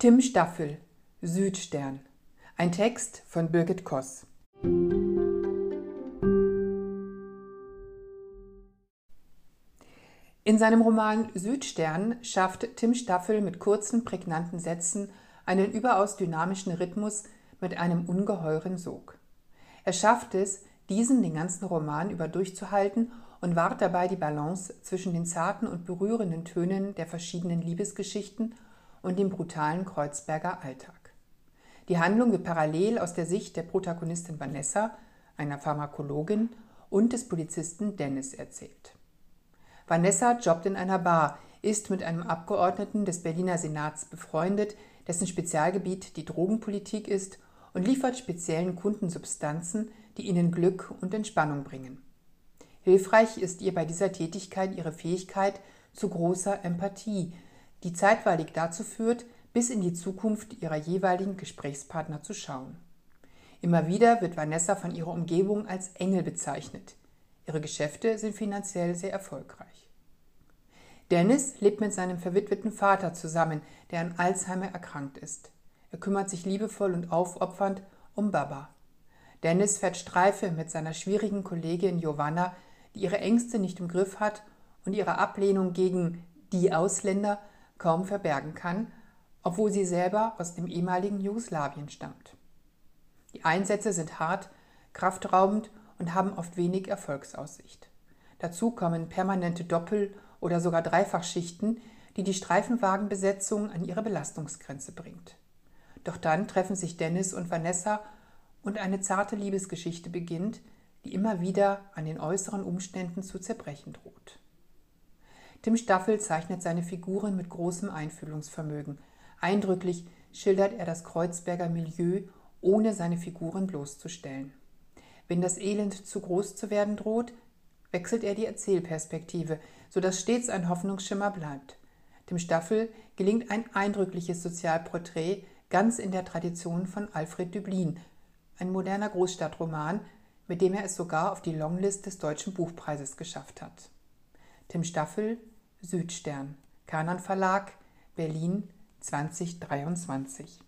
Tim Staffel, Südstern. Ein Text von Birgit Koss. In seinem Roman Südstern schafft Tim Staffel mit kurzen, prägnanten Sätzen einen überaus dynamischen Rhythmus mit einem ungeheuren Sog. Er schafft es, diesen den ganzen Roman über durchzuhalten und wahrt dabei die Balance zwischen den zarten und berührenden Tönen der verschiedenen Liebesgeschichten und dem brutalen Kreuzberger Alltag. Die Handlung wird parallel aus der Sicht der Protagonistin Vanessa, einer Pharmakologin, und des Polizisten Dennis erzählt. Vanessa jobbt in einer Bar, ist mit einem Abgeordneten des Berliner Senats befreundet, dessen Spezialgebiet die Drogenpolitik ist und liefert speziellen Kunden Substanzen, die ihnen Glück und Entspannung bringen. Hilfreich ist ihr bei dieser Tätigkeit ihre Fähigkeit zu großer Empathie, die zeitweilig dazu führt, bis in die Zukunft ihrer jeweiligen Gesprächspartner zu schauen. Immer wieder wird Vanessa von ihrer Umgebung als Engel bezeichnet. Ihre Geschäfte sind finanziell sehr erfolgreich. Dennis lebt mit seinem verwitweten Vater zusammen, der an Alzheimer erkrankt ist. Er kümmert sich liebevoll und aufopfernd um Baba. Dennis fährt Streife mit seiner schwierigen Kollegin Giovanna, die ihre Ängste nicht im Griff hat und ihre Ablehnung gegen die Ausländer kaum verbergen kann, obwohl sie selber aus dem ehemaligen Jugoslawien stammt. Die Einsätze sind hart, kraftraubend und haben oft wenig Erfolgsaussicht. Dazu kommen permanente Doppel- oder sogar Dreifachschichten, die die Streifenwagenbesetzung an ihre Belastungsgrenze bringt. Doch dann treffen sich Dennis und Vanessa und eine zarte Liebesgeschichte beginnt, die immer wieder an den äußeren Umständen zu zerbrechen droht. Tim Staffel zeichnet seine Figuren mit großem Einfühlungsvermögen. Eindrücklich schildert er das Kreuzberger Milieu, ohne seine Figuren bloßzustellen. Wenn das Elend zu groß zu werden droht, wechselt er die Erzählperspektive, sodass stets ein Hoffnungsschimmer bleibt. Dem Staffel gelingt ein eindrückliches Sozialporträt, ganz in der Tradition von Alfred Düblin, ein moderner Großstadtroman, mit dem er es sogar auf die Longlist des Deutschen Buchpreises geschafft hat. Tim Staffel, Südstern, Kanon Verlag, Berlin 2023.